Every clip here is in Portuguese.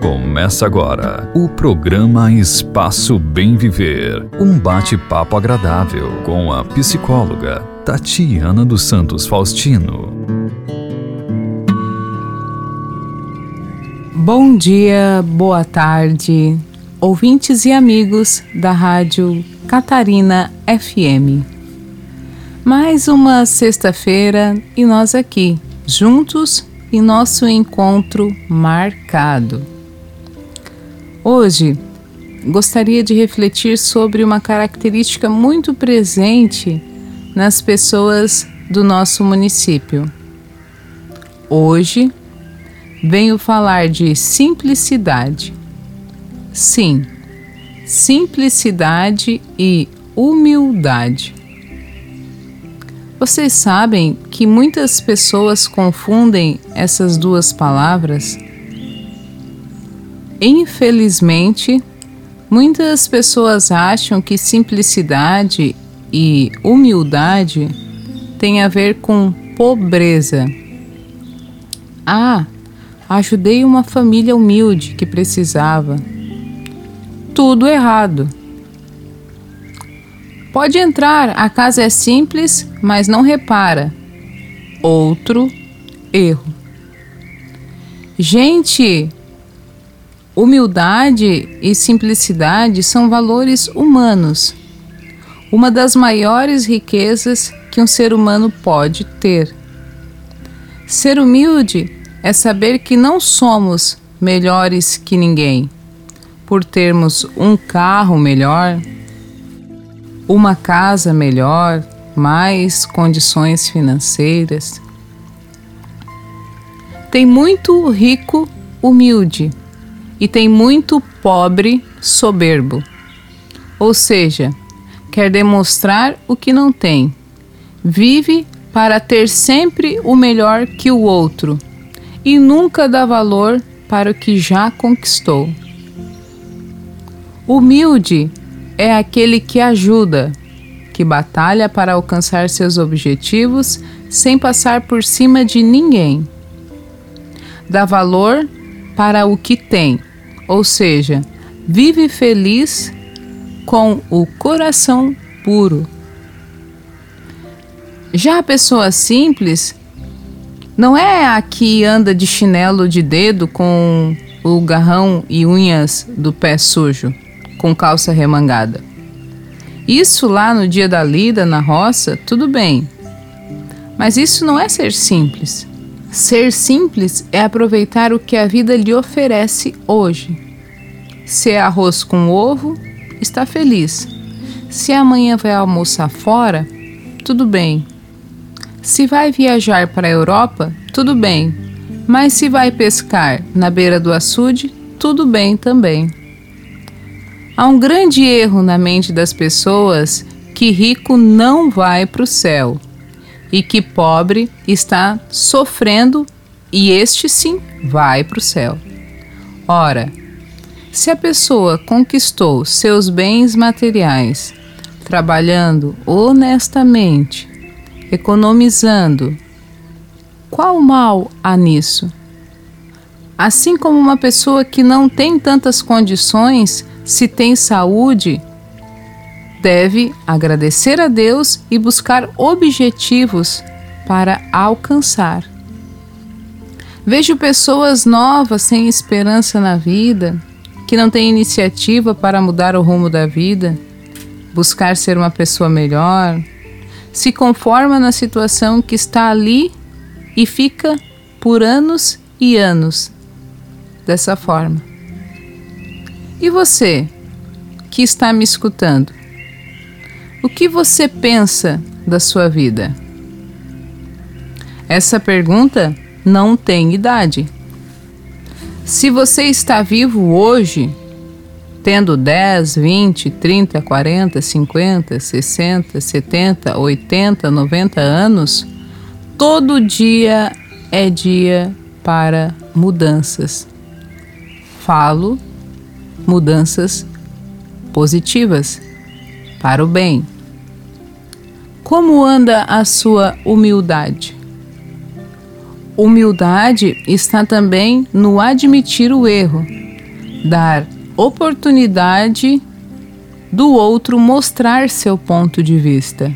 Começa agora o programa Espaço Bem Viver. Um bate-papo agradável com a psicóloga Tatiana dos Santos Faustino. Bom dia, boa tarde, ouvintes e amigos da Rádio Catarina FM. Mais uma sexta-feira e nós aqui, juntos em nosso encontro marcado. Hoje gostaria de refletir sobre uma característica muito presente nas pessoas do nosso município. Hoje venho falar de simplicidade. Sim, simplicidade e humildade. Vocês sabem que muitas pessoas confundem essas duas palavras? Infelizmente, muitas pessoas acham que simplicidade e humildade têm a ver com pobreza. Ah, ajudei uma família humilde que precisava. Tudo errado. Pode entrar, a casa é simples, mas não repara. Outro erro. Gente, humildade e simplicidade são valores humanos. Uma das maiores riquezas que um ser humano pode ter. Ser humilde é saber que não somos melhores que ninguém por termos um carro melhor uma casa melhor, mais condições financeiras. Tem muito rico humilde e tem muito pobre soberbo. Ou seja, quer demonstrar o que não tem. Vive para ter sempre o melhor que o outro e nunca dá valor para o que já conquistou. Humilde é aquele que ajuda, que batalha para alcançar seus objetivos sem passar por cima de ninguém. Dá valor para o que tem, ou seja, vive feliz com o coração puro. Já a pessoa simples não é a que anda de chinelo de dedo com o garrão e unhas do pé sujo com calça remangada. Isso lá no dia da lida na roça, tudo bem. Mas isso não é ser simples. Ser simples é aproveitar o que a vida lhe oferece hoje. Se é arroz com ovo, está feliz. Se amanhã vai almoçar fora, tudo bem. Se vai viajar para a Europa, tudo bem. Mas se vai pescar na beira do açude, tudo bem também. Há um grande erro na mente das pessoas que rico não vai para o céu e que pobre está sofrendo e este sim vai para o céu. Ora, se a pessoa conquistou seus bens materiais trabalhando honestamente, economizando, qual mal há nisso? Assim como uma pessoa que não tem tantas condições se tem saúde, deve agradecer a Deus e buscar objetivos para alcançar. Vejo pessoas novas sem esperança na vida, que não têm iniciativa para mudar o rumo da vida, buscar ser uma pessoa melhor, se conforma na situação que está ali e fica por anos e anos dessa forma. E você, que está me escutando, o que você pensa da sua vida? Essa pergunta não tem idade. Se você está vivo hoje, tendo 10, 20, 30, 40, 50, 60, 70, 80, 90 anos, todo dia é dia para mudanças. Falo mudanças positivas para o bem. Como anda a sua humildade? Humildade está também no admitir o erro, dar oportunidade do outro mostrar seu ponto de vista.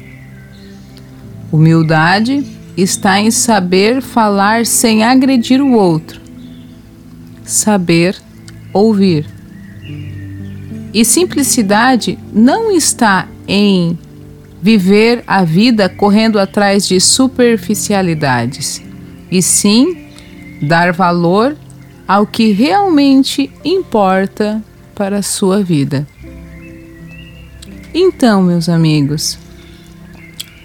Humildade está em saber falar sem agredir o outro, saber ouvir. E simplicidade não está em viver a vida correndo atrás de superficialidades, e sim dar valor ao que realmente importa para a sua vida. Então, meus amigos,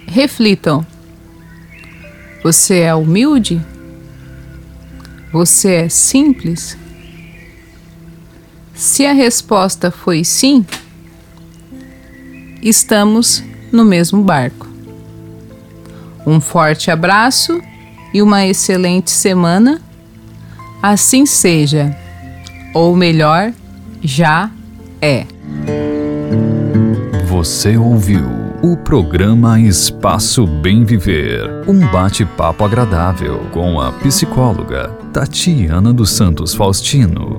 reflitam. Você é humilde? Você é simples? Se a resposta foi sim, estamos no mesmo barco. Um forte abraço e uma excelente semana. Assim seja, ou melhor, já é. Você ouviu o programa Espaço Bem Viver um bate-papo agradável com a psicóloga Tatiana dos Santos Faustino.